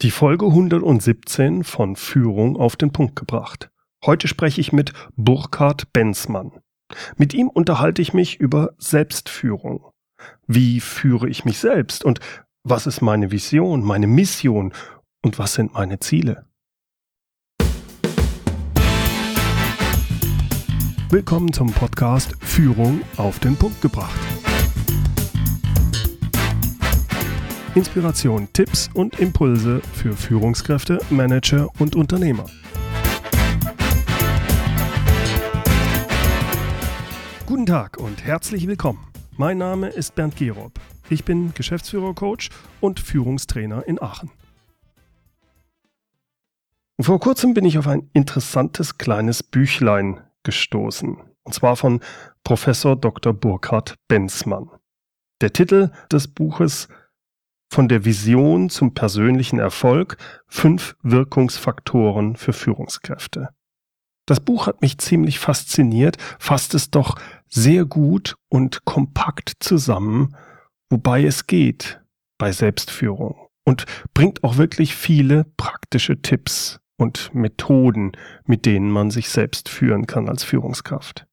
Die Folge 117 von Führung auf den Punkt gebracht. Heute spreche ich mit Burkhard Benzmann. Mit ihm unterhalte ich mich über Selbstführung. Wie führe ich mich selbst und was ist meine Vision, meine Mission und was sind meine Ziele? Willkommen zum Podcast Führung auf den Punkt gebracht. Inspiration, Tipps und Impulse für Führungskräfte, Manager und Unternehmer. Guten Tag und herzlich willkommen. Mein Name ist Bernd Gerob. Ich bin Geschäftsführer-Coach und Führungstrainer in Aachen. Vor kurzem bin ich auf ein interessantes kleines Büchlein gestoßen, und zwar von Professor Dr. Burkhard Benzmann. Der Titel des Buches von der Vision zum persönlichen Erfolg fünf Wirkungsfaktoren für Führungskräfte. Das Buch hat mich ziemlich fasziniert, fasst es doch sehr gut und kompakt zusammen, wobei es geht bei Selbstführung und bringt auch wirklich viele praktische Tipps und Methoden, mit denen man sich selbst führen kann als Führungskraft.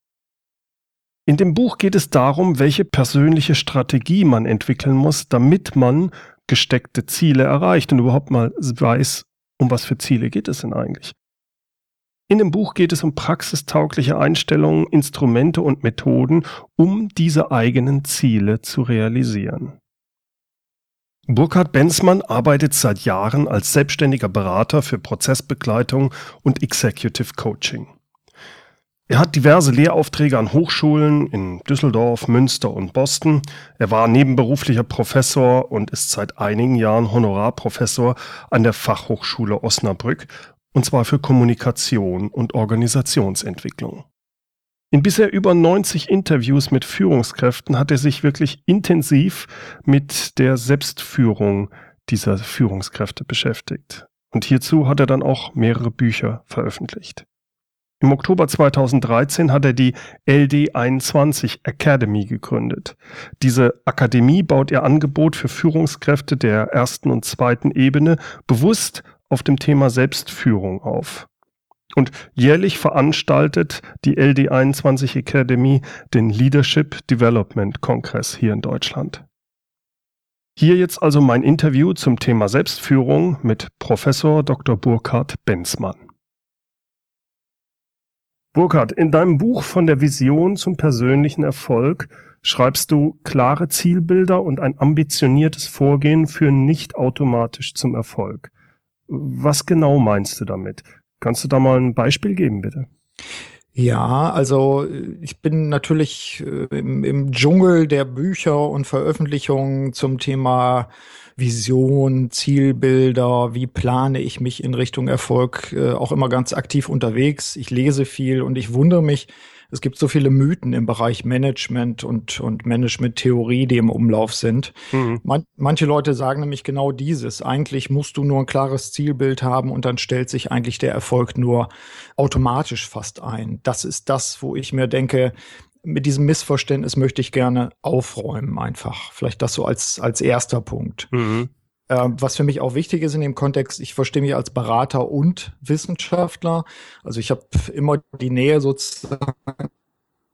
In dem Buch geht es darum, welche persönliche Strategie man entwickeln muss, damit man gesteckte Ziele erreicht und überhaupt mal weiß, um was für Ziele geht es denn eigentlich. In dem Buch geht es um praxistaugliche Einstellungen, Instrumente und Methoden, um diese eigenen Ziele zu realisieren. Burkhard Benzmann arbeitet seit Jahren als selbstständiger Berater für Prozessbegleitung und Executive Coaching. Er hat diverse Lehraufträge an Hochschulen in Düsseldorf, Münster und Boston. Er war nebenberuflicher Professor und ist seit einigen Jahren Honorarprofessor an der Fachhochschule Osnabrück, und zwar für Kommunikation und Organisationsentwicklung. In bisher über 90 Interviews mit Führungskräften hat er sich wirklich intensiv mit der Selbstführung dieser Führungskräfte beschäftigt. Und hierzu hat er dann auch mehrere Bücher veröffentlicht. Im Oktober 2013 hat er die LD21 Academy gegründet. Diese Akademie baut ihr Angebot für Führungskräfte der ersten und zweiten Ebene bewusst auf dem Thema Selbstführung auf. Und jährlich veranstaltet die LD21 Academy den Leadership Development Kongress hier in Deutschland. Hier jetzt also mein Interview zum Thema Selbstführung mit Professor Dr. Burkhard Benzmann. Burkhard, in deinem Buch von der Vision zum persönlichen Erfolg schreibst du klare Zielbilder und ein ambitioniertes Vorgehen führen nicht automatisch zum Erfolg. Was genau meinst du damit? Kannst du da mal ein Beispiel geben, bitte? Ja, also ich bin natürlich äh, im, im Dschungel der Bücher und Veröffentlichungen zum Thema Vision, Zielbilder, wie plane ich mich in Richtung Erfolg, äh, auch immer ganz aktiv unterwegs. Ich lese viel und ich wundere mich, es gibt so viele Mythen im Bereich Management und, und Management-Theorie, die im Umlauf sind. Mhm. Man, manche Leute sagen nämlich genau dieses. Eigentlich musst du nur ein klares Zielbild haben und dann stellt sich eigentlich der Erfolg nur automatisch fast ein. Das ist das, wo ich mir denke, mit diesem Missverständnis möchte ich gerne aufräumen einfach. Vielleicht das so als, als erster Punkt. Mhm. Ähm, was für mich auch wichtig ist in dem Kontext, ich verstehe mich als Berater und Wissenschaftler. Also ich habe immer die Nähe sozusagen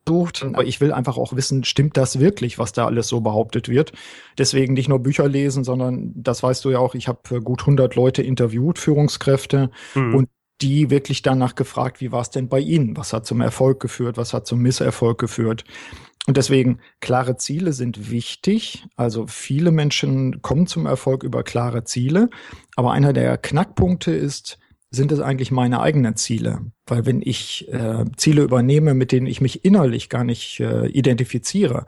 sucht, aber ich will einfach auch wissen, stimmt das wirklich, was da alles so behauptet wird. Deswegen nicht nur Bücher lesen, sondern das weißt du ja auch, ich habe gut 100 Leute interviewt, Führungskräfte mhm. und die wirklich danach gefragt, wie war es denn bei Ihnen? Was hat zum Erfolg geführt? Was hat zum Misserfolg geführt? Und deswegen, klare Ziele sind wichtig. Also viele Menschen kommen zum Erfolg über klare Ziele. Aber einer der Knackpunkte ist, sind es eigentlich meine eigenen Ziele? Weil wenn ich äh, Ziele übernehme, mit denen ich mich innerlich gar nicht äh, identifiziere,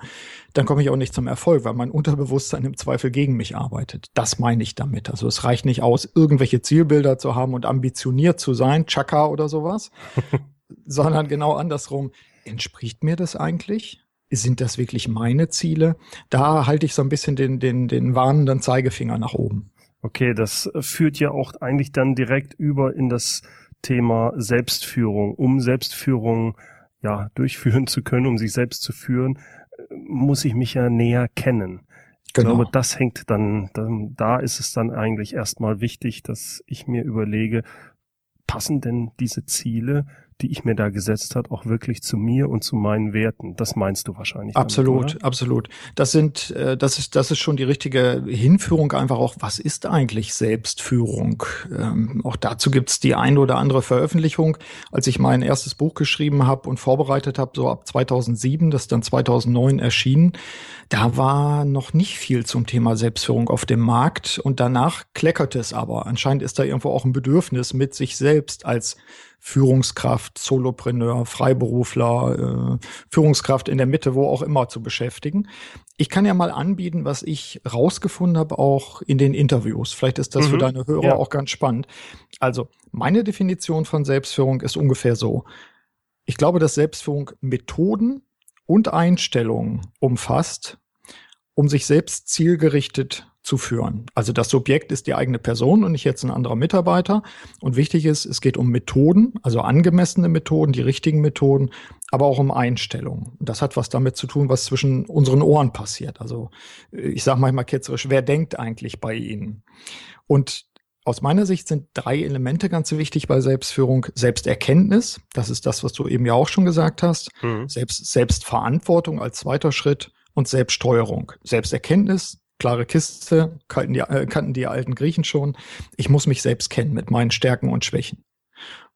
dann komme ich auch nicht zum Erfolg, weil mein Unterbewusstsein im Zweifel gegen mich arbeitet. Das meine ich damit. Also es reicht nicht aus, irgendwelche Zielbilder zu haben und ambitioniert zu sein, Chaka oder sowas, sondern genau andersrum. Entspricht mir das eigentlich? Sind das wirklich meine Ziele? Da halte ich so ein bisschen den, den, den warnenden Zeigefinger nach oben. Okay, das führt ja auch eigentlich dann direkt über in das Thema Selbstführung. Um Selbstführung ja durchführen zu können, um sich selbst zu führen, muss ich mich ja näher kennen. Ich genau. glaube, das hängt dann, dann, da ist es dann eigentlich erstmal wichtig, dass ich mir überlege, passen denn diese Ziele die ich mir da gesetzt hat, auch wirklich zu mir und zu meinen Werten. Das meinst du wahrscheinlich. Absolut, damit, absolut. Das sind, äh, das ist, das ist schon die richtige Hinführung einfach auch. Was ist eigentlich Selbstführung? Ähm, auch dazu gibt's die ein oder andere Veröffentlichung. Als ich mein erstes Buch geschrieben habe und vorbereitet habe, so ab 2007, das dann 2009 erschienen, da war noch nicht viel zum Thema Selbstführung auf dem Markt und danach kleckerte es aber. Anscheinend ist da irgendwo auch ein Bedürfnis mit sich selbst als Führungskraft, Solopreneur, Freiberufler, äh, Führungskraft in der Mitte, wo auch immer zu beschäftigen. Ich kann ja mal anbieten, was ich rausgefunden habe, auch in den Interviews. Vielleicht ist das mhm. für deine Hörer ja. auch ganz spannend. Also, meine Definition von Selbstführung ist ungefähr so. Ich glaube, dass Selbstführung Methoden und Einstellungen umfasst, um sich selbst zielgerichtet zu führen. Also das Subjekt ist die eigene Person und nicht jetzt ein anderer Mitarbeiter. Und wichtig ist, es geht um Methoden, also angemessene Methoden, die richtigen Methoden, aber auch um Einstellungen. Das hat was damit zu tun, was zwischen unseren Ohren passiert. Also ich sage manchmal ketzerisch, wer denkt eigentlich bei Ihnen? Und aus meiner Sicht sind drei Elemente ganz wichtig bei Selbstführung. Selbsterkenntnis, das ist das, was du eben ja auch schon gesagt hast. Mhm. Selbst, Selbstverantwortung als zweiter Schritt und Selbststeuerung. Selbsterkenntnis, klare Kiste, kannten die, äh, kannten die alten Griechen schon. Ich muss mich selbst kennen mit meinen Stärken und Schwächen.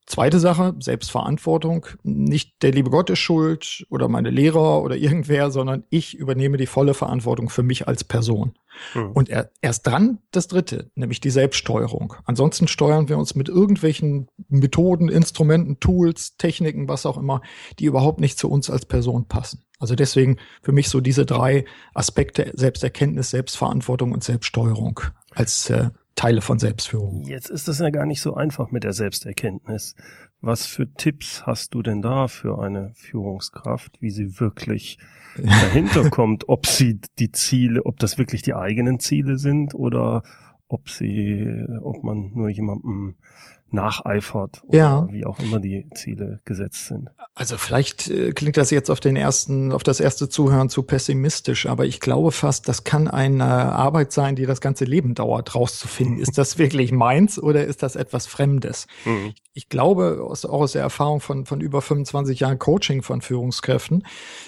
Zweite Sache, Selbstverantwortung. Nicht der liebe Gott ist schuld oder meine Lehrer oder irgendwer, sondern ich übernehme die volle Verantwortung für mich als Person. Mhm. Und er, erst dran das dritte, nämlich die Selbststeuerung. Ansonsten steuern wir uns mit irgendwelchen Methoden, Instrumenten, Tools, Techniken, was auch immer, die überhaupt nicht zu uns als Person passen. Also deswegen für mich so diese drei Aspekte Selbsterkenntnis, Selbstverantwortung und Selbststeuerung als äh, Teile von Selbstführung. Jetzt ist das ja gar nicht so einfach mit der Selbsterkenntnis. Was für Tipps hast du denn da für eine Führungskraft, wie sie wirklich dahinter kommt, ob sie die Ziele, ob das wirklich die eigenen Ziele sind oder ob sie, ob man nur jemandem nacheifert oder ja. wie auch immer die Ziele gesetzt sind. Also vielleicht äh, klingt das jetzt auf den ersten, auf das erste Zuhören zu pessimistisch, aber ich glaube fast, das kann eine Arbeit sein, die das ganze Leben dauert, rauszufinden. ist das wirklich meins oder ist das etwas Fremdes? Mhm. Ich glaube, aus, auch aus der Erfahrung von, von über 25 Jahren Coaching von Führungskräften,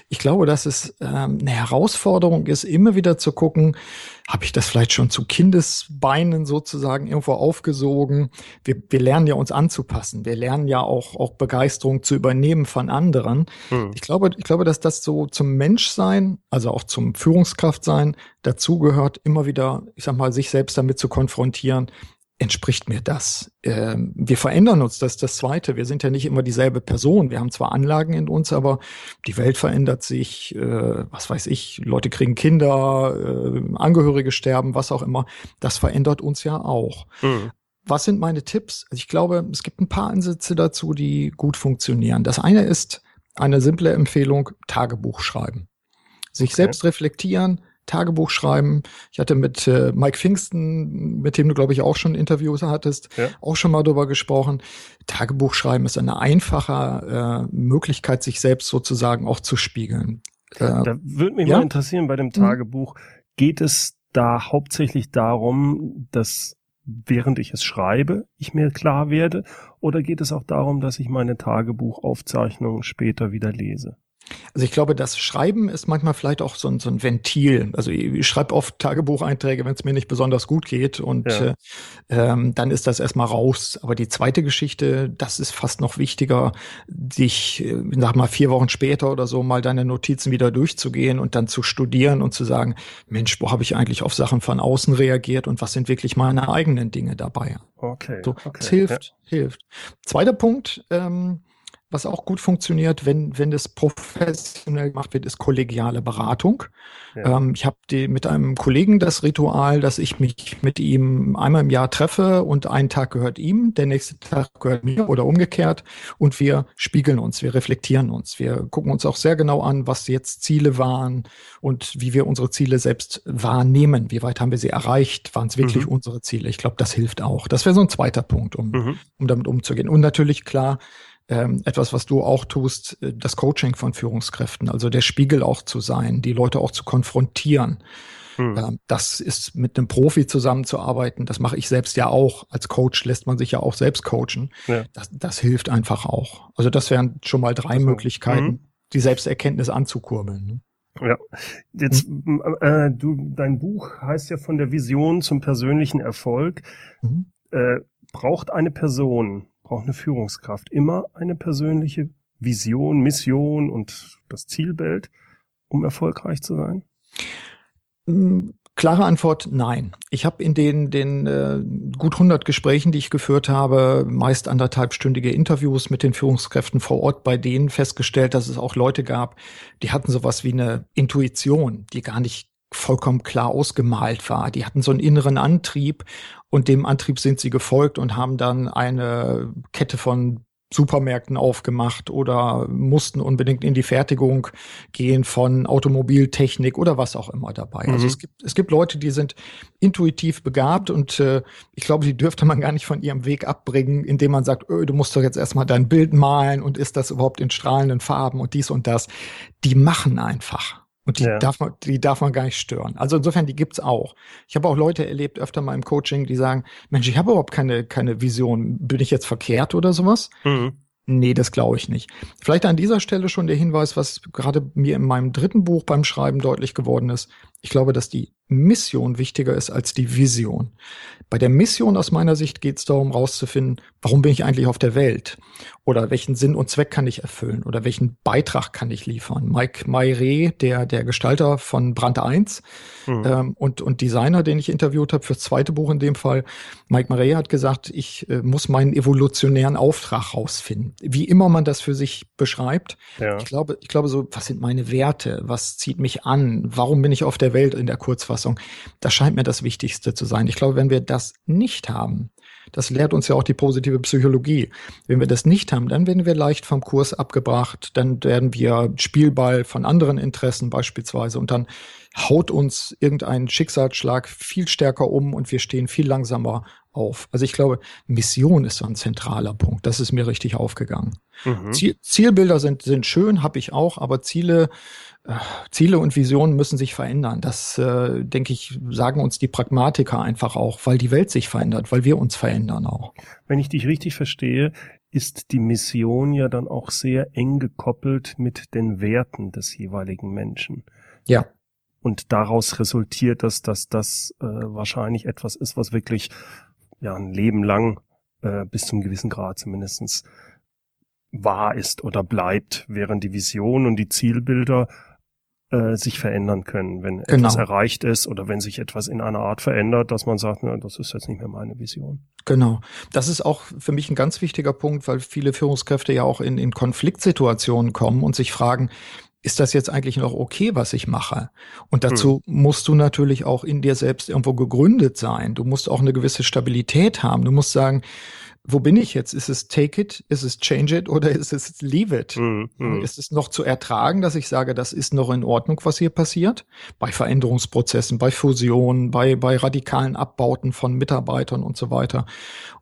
ich glaube, dass es ähm, eine Herausforderung ist, immer wieder zu gucken, habe ich das vielleicht schon zu Kindesbeinen sozusagen irgendwo aufgesogen? Wir, wir lernen ja uns anzupassen. Wir lernen ja auch, auch Begeisterung zu übernehmen von anderen. Hm. Ich glaube, ich glaube, dass das so zum Menschsein, also auch zum Führungskraftsein dazugehört, immer wieder, ich sag mal, sich selbst damit zu konfrontieren entspricht mir das? Ähm, wir verändern uns, das ist das Zweite. Wir sind ja nicht immer dieselbe Person. Wir haben zwar Anlagen in uns, aber die Welt verändert sich, äh, was weiß ich, Leute kriegen Kinder, äh, Angehörige sterben, was auch immer. Das verändert uns ja auch. Mhm. Was sind meine Tipps? Also ich glaube, es gibt ein paar Ansätze dazu, die gut funktionieren. Das eine ist eine simple Empfehlung, Tagebuch schreiben. Sich okay. selbst reflektieren, Tagebuch schreiben. Ich hatte mit äh, Mike Pfingsten, mit dem du, glaube ich, auch schon Interviews hattest, ja. auch schon mal drüber gesprochen. Tagebuch schreiben ist eine einfache äh, Möglichkeit, sich selbst sozusagen auch zu spiegeln. Äh, da würde mich ja? mal interessieren bei dem mhm. Tagebuch, geht es da hauptsächlich darum, dass während ich es schreibe, ich mir klar werde, oder geht es auch darum, dass ich meine Tagebuchaufzeichnungen später wieder lese? Also ich glaube, das Schreiben ist manchmal vielleicht auch so ein, so ein Ventil. Also ich, ich schreibe oft Tagebucheinträge, wenn es mir nicht besonders gut geht und ja. äh, ähm, dann ist das erstmal raus. Aber die zweite Geschichte, das ist fast noch wichtiger, dich, äh, sag mal, vier Wochen später oder so mal deine Notizen wieder durchzugehen und dann zu studieren und zu sagen, Mensch, wo habe ich eigentlich auf Sachen von außen reagiert und was sind wirklich meine eigenen Dinge dabei? Okay. So, okay. Es hilft, ja. hilft. Zweiter Punkt, ähm, was auch gut funktioniert, wenn, wenn das professionell gemacht wird, ist kollegiale Beratung. Ja. Ähm, ich habe mit einem Kollegen das Ritual, dass ich mich mit ihm einmal im Jahr treffe und ein Tag gehört ihm, der nächste Tag gehört mir oder umgekehrt und wir spiegeln uns, wir reflektieren uns. Wir gucken uns auch sehr genau an, was jetzt Ziele waren und wie wir unsere Ziele selbst wahrnehmen. Wie weit haben wir sie erreicht? Waren es wirklich mhm. unsere Ziele? Ich glaube, das hilft auch. Das wäre so ein zweiter Punkt, um, mhm. um damit umzugehen. Und natürlich klar, ähm, etwas, was du auch tust, äh, das Coaching von Führungskräften, also der Spiegel auch zu sein, die Leute auch zu konfrontieren. Mhm. Ähm, das ist mit einem Profi zusammenzuarbeiten. Das mache ich selbst ja auch. Als Coach lässt man sich ja auch selbst coachen. Ja. Das, das hilft einfach auch. Also das wären schon mal drei also, Möglichkeiten, mhm. die Selbsterkenntnis anzukurbeln. Ne? Ja, jetzt mhm. äh, du, dein Buch heißt ja von der Vision zum persönlichen Erfolg. Mhm. Äh, braucht eine Person, braucht eine Führungskraft immer eine persönliche Vision, Mission und das Zielbild, um erfolgreich zu sein? Mm, klare Antwort, nein. Ich habe in den, den äh, gut 100 Gesprächen, die ich geführt habe, meist anderthalbstündige Interviews mit den Führungskräften vor Ort, bei denen festgestellt, dass es auch Leute gab, die hatten sowas wie eine Intuition, die gar nicht vollkommen klar ausgemalt war. Die hatten so einen inneren Antrieb und dem Antrieb sind sie gefolgt und haben dann eine Kette von Supermärkten aufgemacht oder mussten unbedingt in die Fertigung gehen von Automobiltechnik oder was auch immer dabei. Also mhm. Also es gibt, es gibt Leute, die sind intuitiv begabt und äh, ich glaube, die dürfte man gar nicht von ihrem Weg abbringen, indem man sagt, öh, du musst doch jetzt erstmal dein Bild malen und ist das überhaupt in strahlenden Farben und dies und das. Die machen einfach. Und die, ja. darf man, die darf man gar nicht stören. Also insofern, die gibt's auch. Ich habe auch Leute erlebt, öfter mal im Coaching, die sagen, Mensch, ich habe überhaupt keine, keine Vision. Bin ich jetzt verkehrt oder sowas? Mhm. Nee, das glaube ich nicht. Vielleicht an dieser Stelle schon der Hinweis, was gerade mir in meinem dritten Buch beim Schreiben deutlich geworden ist. Ich glaube, dass die Mission wichtiger ist als die Vision. Bei der Mission aus meiner Sicht geht es darum, rauszufinden, warum bin ich eigentlich auf der Welt? Oder welchen Sinn und Zweck kann ich erfüllen? Oder welchen Beitrag kann ich liefern? Mike Mayre, der, der Gestalter von Brand 1 mhm. ähm, und, und Designer, den ich interviewt habe fürs zweite Buch in dem Fall, Mike Mayre hat gesagt, ich äh, muss meinen evolutionären Auftrag rausfinden. Wie immer man das für sich beschreibt. Ja. Ich glaube, ich glaube so, was sind meine Werte? Was zieht mich an? Warum bin ich auf der Welt in der Kurzfassung? Das scheint mir das Wichtigste zu sein. Ich glaube, wenn wir das nicht haben, das lehrt uns ja auch die positive Psychologie. Wenn wir das nicht haben, dann werden wir leicht vom Kurs abgebracht, dann werden wir Spielball von anderen Interessen beispielsweise und dann haut uns irgendein Schicksalsschlag viel stärker um und wir stehen viel langsamer auf. Also ich glaube, Mission ist so ein zentraler Punkt. Das ist mir richtig aufgegangen. Mhm. Ziel, Zielbilder sind, sind schön, habe ich auch, aber Ziele, äh, Ziele und Visionen müssen sich verändern. Das, äh, denke ich, sagen uns die Pragmatiker einfach auch, weil die Welt sich verändert, weil wir uns verändern auch. Wenn ich dich richtig verstehe, ist die Mission ja dann auch sehr eng gekoppelt mit den Werten des jeweiligen Menschen. Ja. Und daraus resultiert das, dass das äh, wahrscheinlich etwas ist, was wirklich ja ein Leben lang äh, bis zum gewissen Grad zumindestens wahr ist oder bleibt, während die Vision und die Zielbilder äh, sich verändern können, wenn genau. etwas erreicht ist oder wenn sich etwas in einer Art verändert, dass man sagt, na, das ist jetzt nicht mehr meine Vision. Genau. Das ist auch für mich ein ganz wichtiger Punkt, weil viele Führungskräfte ja auch in, in Konfliktsituationen kommen und sich fragen, ist das jetzt eigentlich noch okay, was ich mache? Und dazu hm. musst du natürlich auch in dir selbst irgendwo gegründet sein. Du musst auch eine gewisse Stabilität haben. Du musst sagen, wo bin ich jetzt? Ist es take it? Ist es change it? Oder ist es leave it? Mm, mm. Ist es noch zu ertragen, dass ich sage, das ist noch in Ordnung, was hier passiert? Bei Veränderungsprozessen, bei Fusionen, bei, bei radikalen Abbauten von Mitarbeitern und so weiter.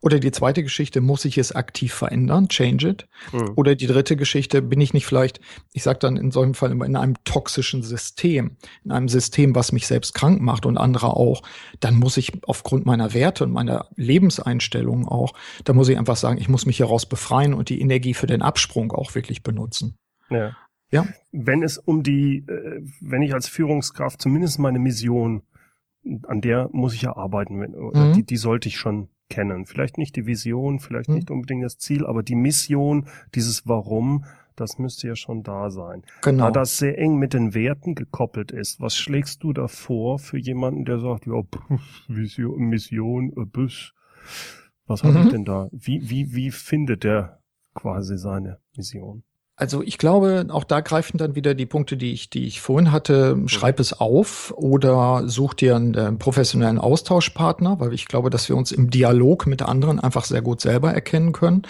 Oder die zweite Geschichte, muss ich es aktiv verändern? Change it? Mm. Oder die dritte Geschichte, bin ich nicht vielleicht, ich sage dann in solchem Fall immer, in einem toxischen System, in einem System, was mich selbst krank macht und andere auch, dann muss ich aufgrund meiner Werte und meiner Lebenseinstellung auch, da muss ich einfach sagen, ich muss mich hieraus befreien und die Energie für den Absprung auch wirklich benutzen. Ja. Ja. Wenn es um die, äh, wenn ich als Führungskraft zumindest meine Mission, an der muss ich ja arbeiten, mhm. die, die sollte ich schon kennen. Vielleicht nicht die Vision, vielleicht mhm. nicht unbedingt das Ziel, aber die Mission, dieses Warum, das müsste ja schon da sein. Genau. Da das sehr eng mit den Werten gekoppelt ist, was schlägst du da vor für jemanden, der sagt, ja, Vision, Mission, äh, Bus, was mhm. habe ich denn da? Wie, wie, wie findet der quasi seine Mission? Also ich glaube, auch da greifen dann wieder die Punkte, die ich, die ich vorhin hatte. Mhm. Schreib es auf oder such dir einen äh, professionellen Austauschpartner, weil ich glaube, dass wir uns im Dialog mit anderen einfach sehr gut selber erkennen können.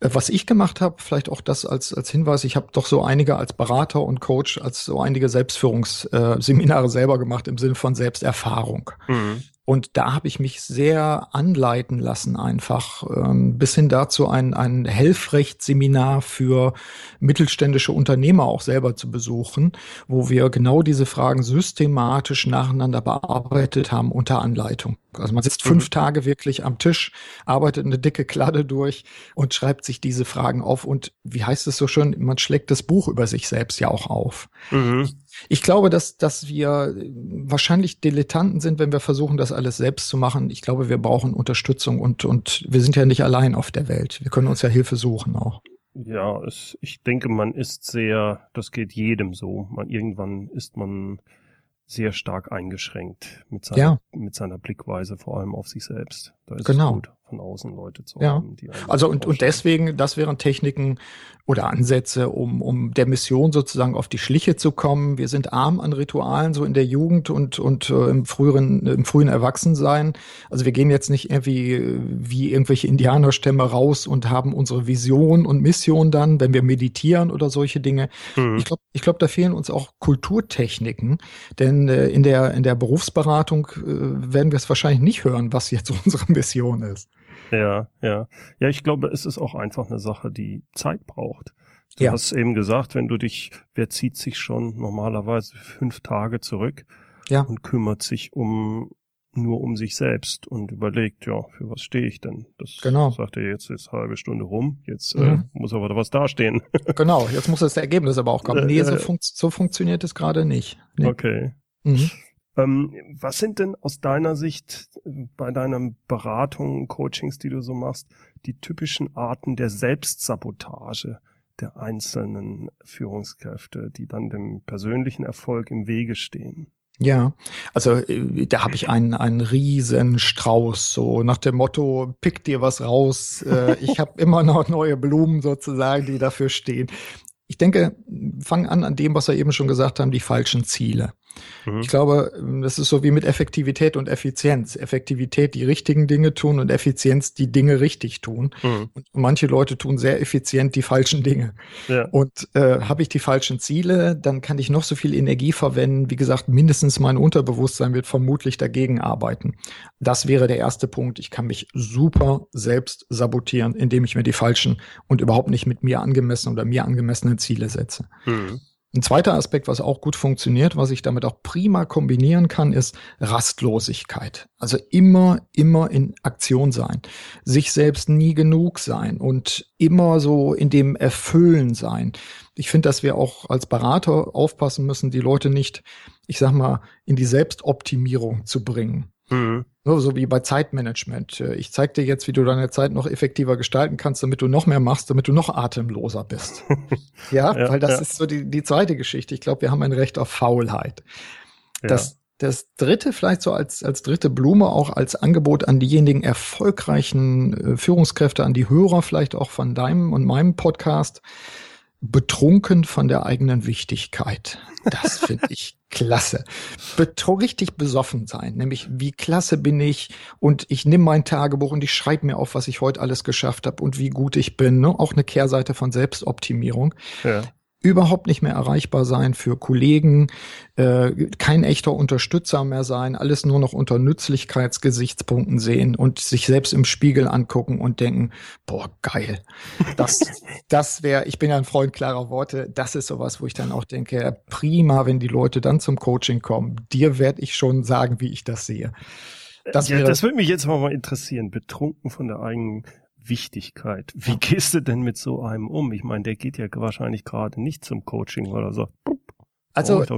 Äh, was ich gemacht habe, vielleicht auch das als, als Hinweis, ich habe doch so einige als Berater und Coach, als so einige Selbstführungsseminare äh, selber gemacht im Sinne von Selbsterfahrung. Mhm. Und da habe ich mich sehr anleiten lassen, einfach ähm, bis hin dazu ein, ein Helfrechtsseminar für mittelständische Unternehmer auch selber zu besuchen, wo wir genau diese Fragen systematisch nacheinander bearbeitet haben unter Anleitung. Also man sitzt fünf mhm. Tage wirklich am Tisch, arbeitet eine dicke Kladde durch und schreibt sich diese Fragen auf. Und wie heißt es so schön, man schlägt das Buch über sich selbst ja auch auf. Mhm. Ich glaube, dass, dass wir wahrscheinlich Dilettanten sind, wenn wir versuchen, das alles selbst zu machen. Ich glaube, wir brauchen Unterstützung und, und wir sind ja nicht allein auf der Welt. Wir können uns ja Hilfe suchen auch. Ja, es, ich denke, man ist sehr, das geht jedem so. Man, irgendwann ist man sehr stark eingeschränkt mit seiner, ja. mit seiner Blickweise, vor allem auf sich selbst. Da ist genau. Von außen Leute zu ja. haben. Also und, und deswegen, das wären Techniken oder Ansätze, um, um der Mission sozusagen auf die Schliche zu kommen. Wir sind arm an Ritualen, so in der Jugend und, und äh, im früheren, im frühen Erwachsensein. Also wir gehen jetzt nicht irgendwie wie irgendwelche Indianerstämme raus und haben unsere Vision und Mission dann, wenn wir meditieren oder solche Dinge. Mhm. Ich glaube, ich glaube, da fehlen uns auch Kulturtechniken, denn äh, in der in der Berufsberatung äh, werden wir es wahrscheinlich nicht hören, was jetzt unsere Mission ist. Ja, ja. Ja, ich glaube, es ist auch einfach eine Sache, die Zeit braucht. Du ja. hast eben gesagt, wenn du dich, wer zieht sich schon normalerweise fünf Tage zurück ja. und kümmert sich um nur um sich selbst und überlegt, ja, für was stehe ich denn? Das genau. sagt er jetzt ist halbe Stunde rum, jetzt äh, mhm. äh, muss aber da was dastehen. genau, jetzt muss das Ergebnis aber auch kommen. Nee, so, fun so funktioniert es gerade nicht. Nee. Okay. Mhm. Ähm, was sind denn aus deiner Sicht äh, bei deinen Beratungen, Coachings, die du so machst, die typischen Arten der Selbstsabotage der einzelnen Führungskräfte, die dann dem persönlichen Erfolg im Wege stehen? Ja, also äh, da habe ich einen, einen riesen Strauß, so nach dem Motto, pick dir was raus. Äh, ich habe immer noch neue Blumen sozusagen, die dafür stehen. Ich denke, fang an an dem, was wir eben schon gesagt haben, die falschen Ziele. Mhm. Ich glaube, das ist so wie mit Effektivität und Effizienz. Effektivität die richtigen Dinge tun und Effizienz die Dinge richtig tun. Mhm. Und manche Leute tun sehr effizient die falschen Dinge. Ja. Und äh, habe ich die falschen Ziele, dann kann ich noch so viel Energie verwenden. Wie gesagt, mindestens mein Unterbewusstsein wird vermutlich dagegen arbeiten. Das wäre der erste Punkt. Ich kann mich super selbst sabotieren, indem ich mir die falschen und überhaupt nicht mit mir angemessenen oder mir angemessenen Ziele setze. Mhm. Ein zweiter Aspekt, was auch gut funktioniert, was ich damit auch prima kombinieren kann, ist Rastlosigkeit. Also immer, immer in Aktion sein. Sich selbst nie genug sein und immer so in dem Erfüllen sein. Ich finde, dass wir auch als Berater aufpassen müssen, die Leute nicht, ich sag mal, in die Selbstoptimierung zu bringen. Mhm. So, so wie bei Zeitmanagement. Ich zeig dir jetzt, wie du deine Zeit noch effektiver gestalten kannst, damit du noch mehr machst, damit du noch atemloser bist. ja, ja, weil das ja. ist so die, die zweite Geschichte. Ich glaube, wir haben ein Recht auf Faulheit. Ja. Das, das dritte, vielleicht so als, als dritte Blume, auch als Angebot an diejenigen erfolgreichen äh, Führungskräfte, an die Hörer vielleicht auch von deinem und meinem Podcast betrunken von der eigenen Wichtigkeit. Das finde ich klasse. Betro richtig besoffen sein, nämlich wie klasse bin ich und ich nehme mein Tagebuch und ich schreibe mir auf, was ich heute alles geschafft habe und wie gut ich bin. Ne? Auch eine Kehrseite von Selbstoptimierung. Ja überhaupt nicht mehr erreichbar sein für Kollegen, äh, kein echter Unterstützer mehr sein, alles nur noch unter Nützlichkeitsgesichtspunkten sehen und sich selbst im Spiegel angucken und denken, boah, geil. Das, das wäre, ich bin ja ein Freund klarer Worte, das ist sowas, wo ich dann auch denke, prima, wenn die Leute dann zum Coaching kommen. Dir werde ich schon sagen, wie ich das sehe. Das, ja, das würde mich jetzt mal interessieren. Betrunken von der eigenen Wichtigkeit. Wie gehst du denn mit so einem um? Ich meine, der geht ja wahrscheinlich gerade nicht zum Coaching oder so. Also, nicht,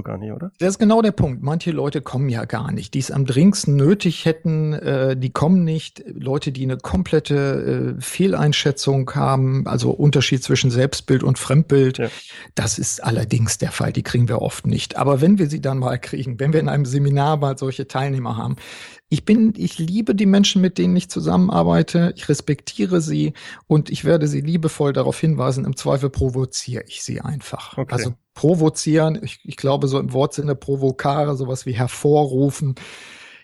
das ist genau der Punkt. Manche Leute kommen ja gar nicht, die es am dringendsten nötig hätten, äh, die kommen nicht. Leute, die eine komplette äh, Fehleinschätzung haben, also Unterschied zwischen Selbstbild und Fremdbild, ja. das ist allerdings der Fall. Die kriegen wir oft nicht. Aber wenn wir sie dann mal kriegen, wenn wir in einem Seminar mal solche Teilnehmer haben, ich bin, ich liebe die Menschen, mit denen ich zusammenarbeite. Ich respektiere sie und ich werde sie liebevoll darauf hinweisen. Im Zweifel provoziere ich sie einfach. Okay. Also provozieren, ich, ich glaube so im Wortsinne provokare, sowas wie hervorrufen.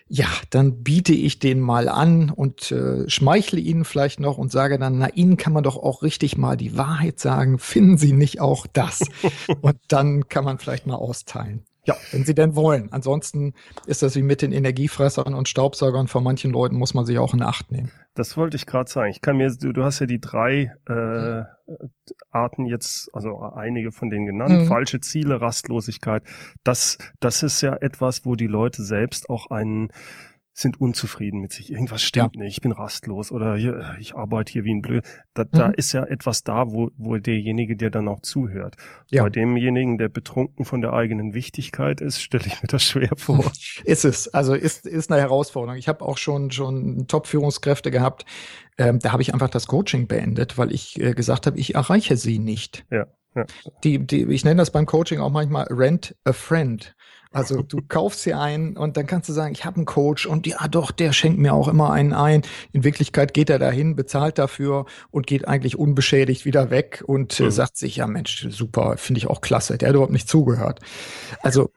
Ja, dann biete ich den mal an und äh, schmeichle ihnen vielleicht noch und sage dann, na, ihnen kann man doch auch richtig mal die Wahrheit sagen. Finden Sie nicht auch das? und dann kann man vielleicht mal austeilen. Ja, wenn sie denn wollen. Ansonsten ist das wie mit den Energiefressern und Staubsaugern. Von manchen Leuten muss man sich auch in Acht nehmen. Das wollte ich gerade sagen. Ich kann mir, du, du, hast ja die drei äh, Arten jetzt, also einige von denen genannt, mhm. falsche Ziele, Rastlosigkeit. Das, das ist ja etwas, wo die Leute selbst auch einen sind unzufrieden mit sich. Irgendwas stimmt ja. nicht. Ich bin rastlos oder hier, ich arbeite hier wie ein Blöd. Da, mhm. da ist ja etwas da, wo, wo derjenige dir dann auch zuhört. Ja. Bei demjenigen, der betrunken von der eigenen Wichtigkeit ist, stelle ich mir das schwer vor. ist es. Also ist, ist eine Herausforderung. Ich habe auch schon, schon Top-Führungskräfte gehabt. Ähm, da habe ich einfach das Coaching beendet, weil ich äh, gesagt habe, ich erreiche sie nicht. Ja. Ja. Die, die, ich nenne das beim Coaching auch manchmal Rent a Friend. Also du kaufst sie ein und dann kannst du sagen, ich habe einen Coach und ja doch, der schenkt mir auch immer einen ein. In Wirklichkeit geht er dahin, bezahlt dafür und geht eigentlich unbeschädigt wieder weg und äh, mhm. sagt sich, ja Mensch, super, finde ich auch klasse. Der hat überhaupt nicht zugehört. Also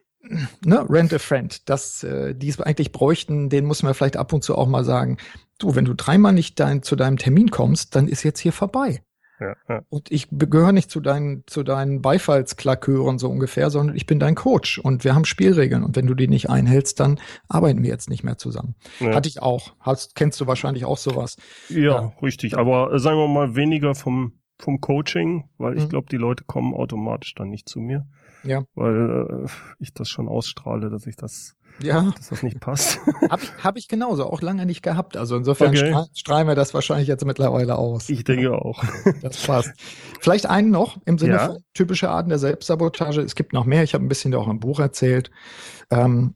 ne, Rent a Friend, das, äh, die es eigentlich bräuchten, den muss man vielleicht ab und zu auch mal sagen, du, wenn du dreimal nicht dein, zu deinem Termin kommst, dann ist jetzt hier vorbei. Ja, ja. Und ich gehöre nicht zu deinen, zu deinen Beifallsklakören so ungefähr, sondern ich bin dein Coach und wir haben Spielregeln. Und wenn du die nicht einhältst, dann arbeiten wir jetzt nicht mehr zusammen. Ja. Hatte ich auch. Hast, kennst du wahrscheinlich auch sowas. Ja, richtig. Aber äh, sagen wir mal weniger vom, vom Coaching, weil ich mhm. glaube, die Leute kommen automatisch dann nicht zu mir. Ja. Weil äh, ich das schon ausstrahle, dass ich das ja. dass das nicht passt. Habe ich, hab ich genauso, auch lange nicht gehabt. Also insofern okay. stra strahlen wir das wahrscheinlich jetzt mittlerweile aus. Ich denke auch. Das passt. Vielleicht einen noch im Sinne ja. von typische Arten der Selbstsabotage. Es gibt noch mehr. Ich habe ein bisschen da auch im Buch erzählt. Ähm,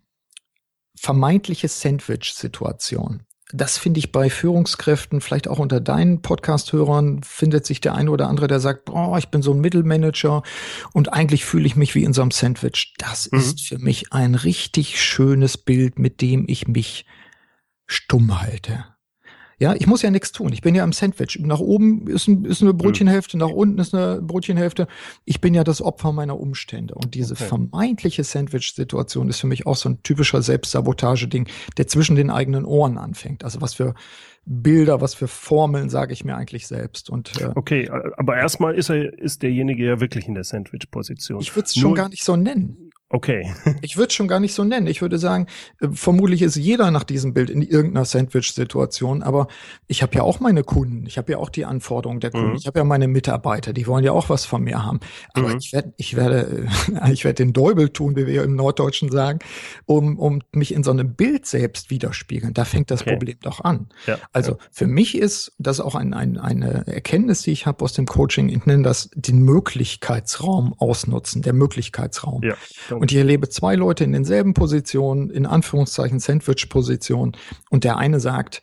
vermeintliche Sandwich-Situation das finde ich bei Führungskräften, vielleicht auch unter deinen Podcast-Hörern, findet sich der eine oder andere, der sagt, boah, ich bin so ein Mittelmanager und eigentlich fühle ich mich wie in so einem Sandwich. Das mhm. ist für mich ein richtig schönes Bild, mit dem ich mich stumm halte. Ja, ich muss ja nichts tun. Ich bin ja im Sandwich. Nach oben ist, ein, ist eine Brötchenhälfte, nach unten ist eine Brötchenhälfte. Ich bin ja das Opfer meiner Umstände. Und diese okay. vermeintliche Sandwich-Situation ist für mich auch so ein typischer Selbstsabotage-Ding, der zwischen den eigenen Ohren anfängt. Also was für Bilder, was für Formeln sage ich mir eigentlich selbst. Und äh, okay, aber erstmal ist er ist derjenige ja wirklich in der Sandwich-Position. Ich würde es schon gar nicht so nennen. Okay. ich würde es schon gar nicht so nennen. Ich würde sagen, äh, vermutlich ist jeder nach diesem Bild in irgendeiner Sandwich-Situation, aber ich habe ja auch meine Kunden, ich habe ja auch die Anforderungen der Kunden, mhm. ich habe ja meine Mitarbeiter, die wollen ja auch was von mir haben. Aber mhm. ich werde, ich werde, ich werde den Däubel tun, wie wir im Norddeutschen sagen, um, um mich in so einem Bild selbst widerspiegeln. Da fängt das okay. Problem doch an. Ja, also für mich ist das auch ein, ein, eine Erkenntnis, die ich habe aus dem Coaching. Ich nenne das den Möglichkeitsraum ausnutzen, der Möglichkeitsraum. Ja, und ich erlebe zwei Leute in denselben Positionen, in Anführungszeichen Sandwich-Position. Und der eine sagt,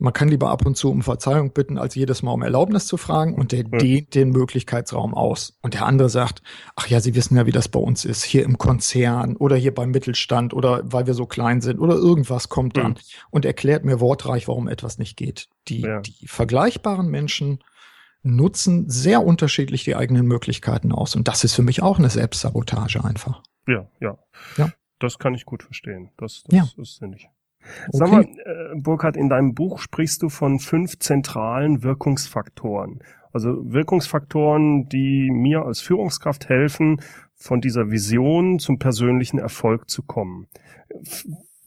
man kann lieber ab und zu um Verzeihung bitten, als jedes Mal um Erlaubnis zu fragen. Und der ja. dehnt den Möglichkeitsraum aus. Und der andere sagt, ach ja, Sie wissen ja, wie das bei uns ist. Hier im Konzern oder hier beim Mittelstand oder weil wir so klein sind oder irgendwas kommt dann. Mhm. Und erklärt mir wortreich, warum etwas nicht geht. Die, ja. die vergleichbaren Menschen nutzen sehr unterschiedlich die eigenen Möglichkeiten aus. Und das ist für mich auch eine Selbstsabotage einfach. Ja, ja. Ja. Das kann ich gut verstehen. Das, das ja. ist sinnig. Okay. Sag mal, äh, Burkhard, in deinem Buch sprichst du von fünf zentralen Wirkungsfaktoren. Also Wirkungsfaktoren, die mir als Führungskraft helfen, von dieser Vision zum persönlichen Erfolg zu kommen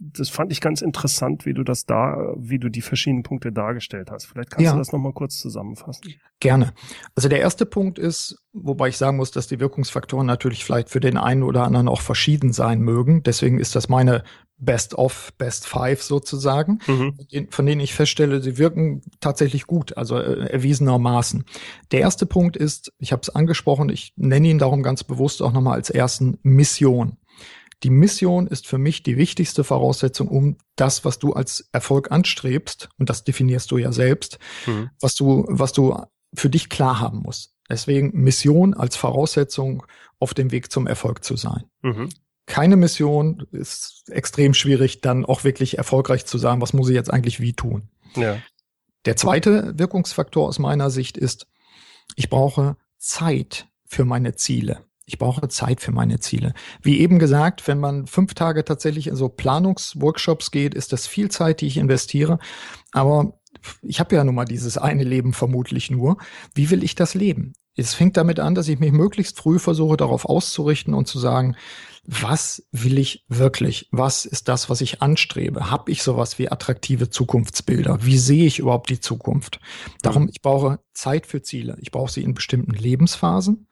das fand ich ganz interessant, wie du das da, wie du die verschiedenen Punkte dargestellt hast. Vielleicht kannst ja. du das nochmal kurz zusammenfassen. Gerne. Also der erste Punkt ist, wobei ich sagen muss, dass die Wirkungsfaktoren natürlich vielleicht für den einen oder anderen auch verschieden sein mögen. Deswegen ist das meine Best of, Best Five sozusagen, mhm. von denen ich feststelle, sie wirken tatsächlich gut, also äh, erwiesenermaßen. Der erste Punkt ist, ich habe es angesprochen, ich nenne ihn darum ganz bewusst auch nochmal als ersten Mission. Die Mission ist für mich die wichtigste Voraussetzung, um das, was du als Erfolg anstrebst, und das definierst du ja selbst, mhm. was du, was du für dich klar haben musst. Deswegen Mission als Voraussetzung auf dem Weg zum Erfolg zu sein. Mhm. Keine Mission ist extrem schwierig, dann auch wirklich erfolgreich zu sagen, was muss ich jetzt eigentlich wie tun. Ja. Der zweite Wirkungsfaktor aus meiner Sicht ist, ich brauche Zeit für meine Ziele. Ich brauche Zeit für meine Ziele. Wie eben gesagt, wenn man fünf Tage tatsächlich in so Planungsworkshops geht, ist das viel Zeit, die ich investiere. Aber ich habe ja nun mal dieses eine Leben vermutlich nur. Wie will ich das leben? Es fängt damit an, dass ich mich möglichst früh versuche, darauf auszurichten und zu sagen, was will ich wirklich? Was ist das, was ich anstrebe? Habe ich sowas wie attraktive Zukunftsbilder? Wie sehe ich überhaupt die Zukunft? Darum, ich brauche Zeit für Ziele. Ich brauche sie in bestimmten Lebensphasen.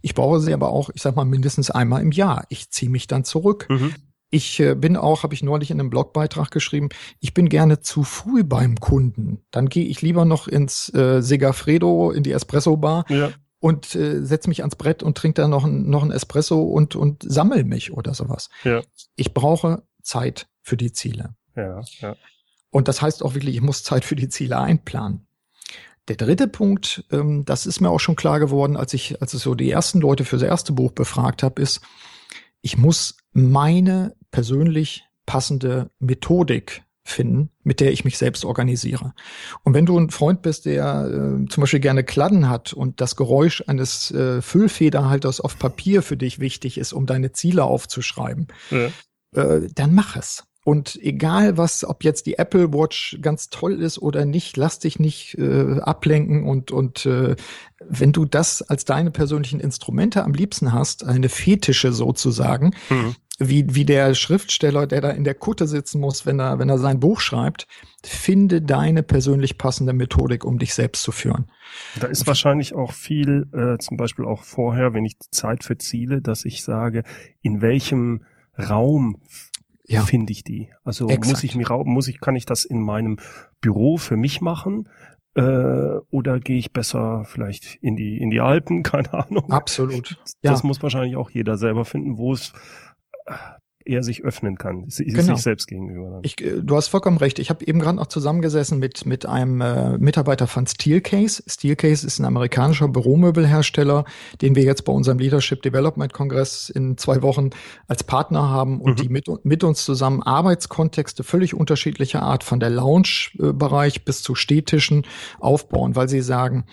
Ich brauche sie aber auch, ich sag mal, mindestens einmal im Jahr. Ich ziehe mich dann zurück. Mhm. Ich äh, bin auch, habe ich neulich in einem Blogbeitrag geschrieben, ich bin gerne zu früh beim Kunden. Dann gehe ich lieber noch ins äh, Segafredo, in die Espresso-Bar ja und äh, setze mich ans Brett und trinke da noch ein, noch ein Espresso und, und sammel mich oder sowas. Ja. Ich brauche Zeit für die Ziele. Ja, ja. Und das heißt auch wirklich, ich muss Zeit für die Ziele einplanen. Der dritte Punkt, ähm, das ist mir auch schon klar geworden, als ich, als ich so die ersten Leute fürs erste Buch befragt habe, ist, ich muss meine persönlich passende Methodik finden, mit der ich mich selbst organisiere. Und wenn du ein Freund bist, der äh, zum Beispiel gerne Kladden hat und das Geräusch eines äh, Füllfederhalters auf Papier für dich wichtig ist, um deine Ziele aufzuschreiben, ja. äh, dann mach es. Und egal was, ob jetzt die Apple Watch ganz toll ist oder nicht, lass dich nicht äh, ablenken und und äh, wenn du das als deine persönlichen Instrumente am liebsten hast, eine Fetische sozusagen, mhm wie, wie der Schriftsteller, der da in der Kutte sitzen muss, wenn er, wenn er sein Buch schreibt, finde deine persönlich passende Methodik, um dich selbst zu führen. Da ist wahrscheinlich auch viel, äh, zum Beispiel auch vorher, wenn ich Zeit für Ziele, dass ich sage, in welchem Raum ja. finde ich die? Also Exakt. muss ich mir muss ich, kann ich das in meinem Büro für mich machen? Äh, oder gehe ich besser vielleicht in die in die Alpen, keine Ahnung. Absolut. Das ja. muss wahrscheinlich auch jeder selber finden, wo es er sich öffnen kann, genau. sich selbst gegenüber. Ich, äh, du hast vollkommen recht. Ich habe eben gerade noch zusammengesessen mit mit einem äh, Mitarbeiter von Steelcase. Steelcase ist ein amerikanischer Büromöbelhersteller, den wir jetzt bei unserem Leadership Development Kongress in zwei Wochen als Partner haben und mhm. die mit, mit uns zusammen Arbeitskontexte völlig unterschiedlicher Art von der Lounge-Bereich bis zu Städtischen aufbauen, weil sie sagen,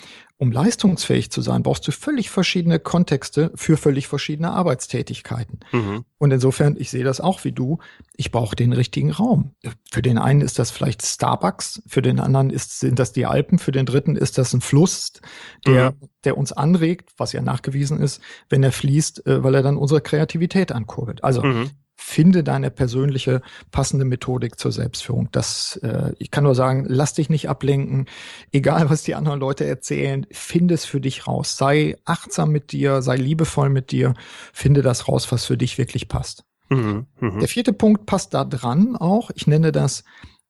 um leistungsfähig zu sein, brauchst du völlig verschiedene Kontexte für völlig verschiedene Arbeitstätigkeiten. Mhm. Und insofern, ich sehe das auch wie du, ich brauche den richtigen Raum. Für den einen ist das vielleicht Starbucks, für den anderen ist, sind das die Alpen, für den dritten ist das ein Fluss, der, mhm. der uns anregt, was ja nachgewiesen ist, wenn er fließt, äh, weil er dann unsere Kreativität ankurbelt. Also mhm finde deine persönliche passende Methodik zur Selbstführung. Das, äh, ich kann nur sagen, lass dich nicht ablenken, egal was die anderen Leute erzählen, finde es für dich raus. Sei achtsam mit dir, sei liebevoll mit dir, finde das raus, was für dich wirklich passt. Mhm, mh. Der vierte Punkt passt da dran auch. Ich nenne das,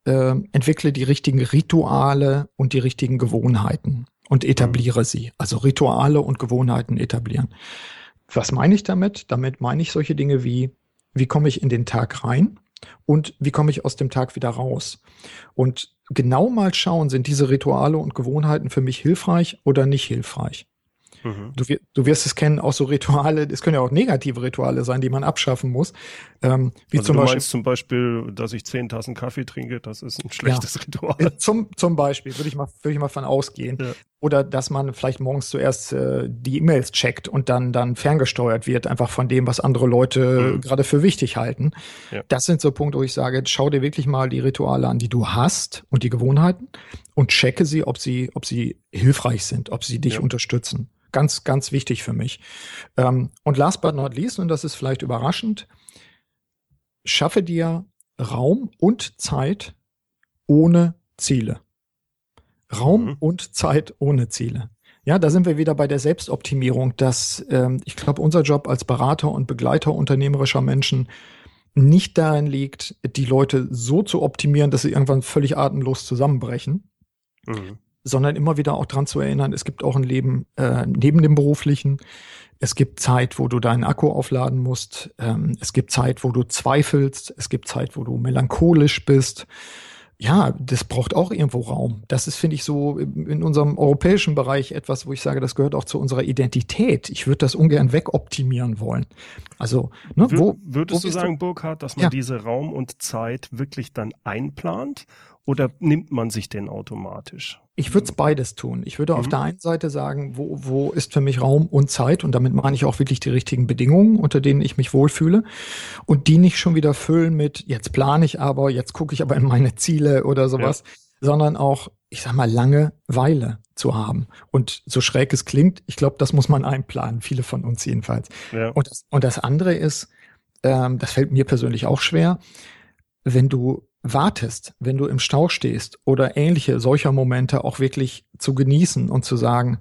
äh, entwickle die richtigen Rituale und die richtigen Gewohnheiten und etabliere mhm. sie. Also Rituale und Gewohnheiten etablieren. Was meine ich damit? Damit meine ich solche Dinge wie wie komme ich in den Tag rein und wie komme ich aus dem Tag wieder raus. Und genau mal schauen, sind diese Rituale und Gewohnheiten für mich hilfreich oder nicht hilfreich. Mhm. Du, du, wirst es kennen, auch so Rituale, es können ja auch negative Rituale sein, die man abschaffen muss. Ähm, wie also zum du Beispiel, meinst zum Beispiel, dass ich zehn Tassen Kaffee trinke, das ist ein schlechtes ja, Ritual. Äh, zum, zum Beispiel, würde ich mal, würde ich mal von ausgehen. Ja. Oder dass man vielleicht morgens zuerst äh, die E-Mails checkt und dann, dann ferngesteuert wird, einfach von dem, was andere Leute mhm. gerade für wichtig halten. Ja. Das sind so Punkte, wo ich sage, schau dir wirklich mal die Rituale an, die du hast und die Gewohnheiten und checke sie, ob sie, ob sie hilfreich sind, ob sie dich unterstützen. Ganz, ganz wichtig für mich. Ähm, und last but not least, und das ist vielleicht überraschend, schaffe dir Raum und Zeit ohne Ziele. Raum mhm. und Zeit ohne Ziele. Ja, da sind wir wieder bei der Selbstoptimierung, dass ähm, ich glaube, unser Job als Berater und Begleiter unternehmerischer Menschen nicht darin liegt, die Leute so zu optimieren, dass sie irgendwann völlig atemlos zusammenbrechen, mhm sondern immer wieder auch dran zu erinnern, es gibt auch ein Leben äh, neben dem beruflichen. Es gibt Zeit, wo du deinen Akku aufladen musst. Ähm, es gibt Zeit, wo du zweifelst. Es gibt Zeit, wo du melancholisch bist. Ja, das braucht auch irgendwo Raum. Das ist, finde ich, so in unserem europäischen Bereich etwas, wo ich sage, das gehört auch zu unserer Identität. Ich würde das ungern wegoptimieren wollen. Also, ne, wo, würdest wo du sagen, du? Burkhard, dass man ja. diese Raum und Zeit wirklich dann einplant? Oder nimmt man sich den automatisch? Ich würde es beides tun. Ich würde mhm. auf der einen Seite sagen, wo, wo ist für mich Raum und Zeit und damit meine ich auch wirklich die richtigen Bedingungen, unter denen ich mich wohlfühle und die nicht schon wieder füllen mit, jetzt plane ich aber, jetzt gucke ich aber in meine Ziele oder sowas, ja. sondern auch, ich sag mal, Langeweile zu haben. Und so schräg es klingt, ich glaube, das muss man einplanen, viele von uns jedenfalls. Ja. Und, das, und das andere ist, ähm, das fällt mir persönlich auch schwer, wenn du wartest, wenn du im Stau stehst oder ähnliche solcher Momente auch wirklich zu genießen und zu sagen,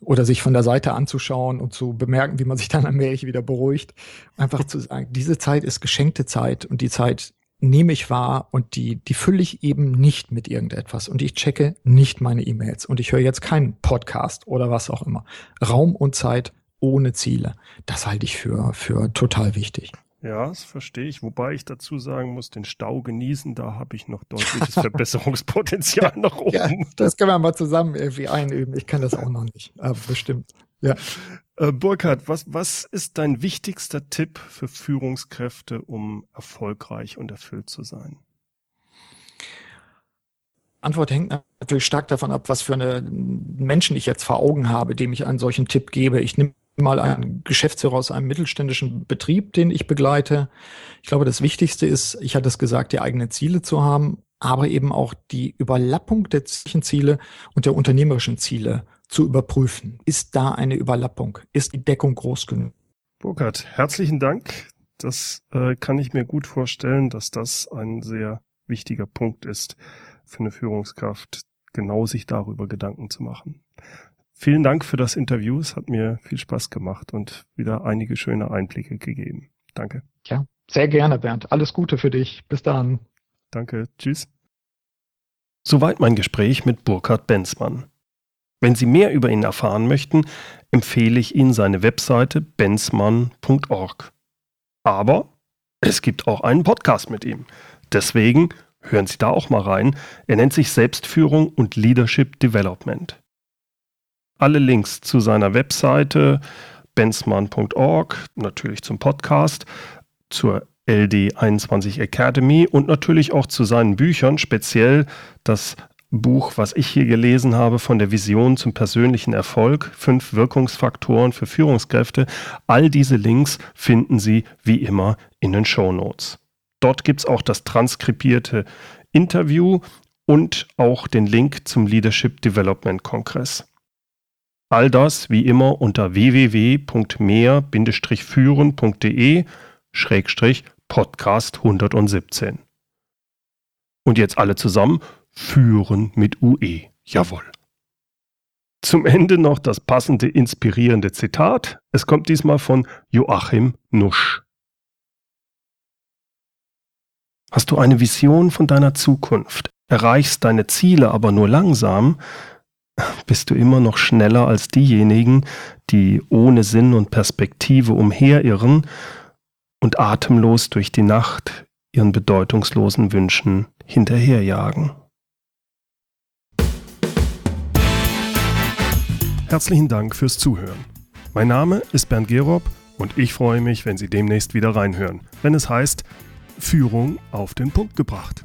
oder sich von der Seite anzuschauen und zu bemerken, wie man sich dann allmählich wieder beruhigt. Einfach zu sagen, diese Zeit ist geschenkte Zeit und die Zeit nehme ich wahr und die, die fülle ich eben nicht mit irgendetwas und ich checke nicht meine E-Mails und ich höre jetzt keinen Podcast oder was auch immer. Raum und Zeit ohne Ziele. Das halte ich für, für total wichtig. Ja, das verstehe ich. Wobei ich dazu sagen muss, den Stau genießen, da habe ich noch deutliches Verbesserungspotenzial nach oben. Ja, das können wir mal zusammen irgendwie einüben. Ich kann das auch noch nicht, aber bestimmt. Ja. Äh, Burkhard, was, was ist dein wichtigster Tipp für Führungskräfte, um erfolgreich und erfüllt zu sein? Antwort hängt natürlich stark davon ab, was für einen Menschen ich jetzt vor Augen habe, dem ich einen solchen Tipp gebe. Ich nehme mal einen Geschäftsführer aus einem mittelständischen Betrieb, den ich begleite. Ich glaube, das Wichtigste ist, ich hatte es gesagt, die eigenen Ziele zu haben, aber eben auch die Überlappung der Ziele und der unternehmerischen Ziele zu überprüfen. Ist da eine Überlappung? Ist die Deckung groß genug? Burkhard, herzlichen Dank. Das äh, kann ich mir gut vorstellen, dass das ein sehr wichtiger Punkt ist für eine Führungskraft, genau sich darüber Gedanken zu machen. Vielen Dank für das Interview. Es hat mir viel Spaß gemacht und wieder einige schöne Einblicke gegeben. Danke. Ja, sehr gerne, Bernd. Alles Gute für dich. Bis dann. Danke. Tschüss. Soweit mein Gespräch mit Burkhard Benzmann. Wenn Sie mehr über ihn erfahren möchten, empfehle ich Ihnen seine Webseite benzmann.org. Aber es gibt auch einen Podcast mit ihm. Deswegen hören Sie da auch mal rein. Er nennt sich Selbstführung und Leadership Development. Alle Links zu seiner Webseite benzmann.org, natürlich zum Podcast, zur LD21 Academy und natürlich auch zu seinen Büchern, speziell das Buch, was ich hier gelesen habe, von der Vision zum persönlichen Erfolg, fünf Wirkungsfaktoren für Führungskräfte. All diese Links finden Sie wie immer in den Show Notes. Dort gibt es auch das transkribierte Interview und auch den Link zum Leadership Development Kongress. All das wie immer unter www.mehr-führen.de Podcast 117. Und jetzt alle zusammen führen mit UE. Jawohl. Zum Ende noch das passende inspirierende Zitat. Es kommt diesmal von Joachim Nusch. Hast du eine Vision von deiner Zukunft, erreichst deine Ziele aber nur langsam, bist du immer noch schneller als diejenigen, die ohne Sinn und Perspektive umherirren und atemlos durch die Nacht ihren bedeutungslosen Wünschen hinterherjagen. Herzlichen Dank fürs Zuhören. Mein Name ist Bernd Gerob und ich freue mich, wenn Sie demnächst wieder reinhören, wenn es heißt Führung auf den Punkt gebracht.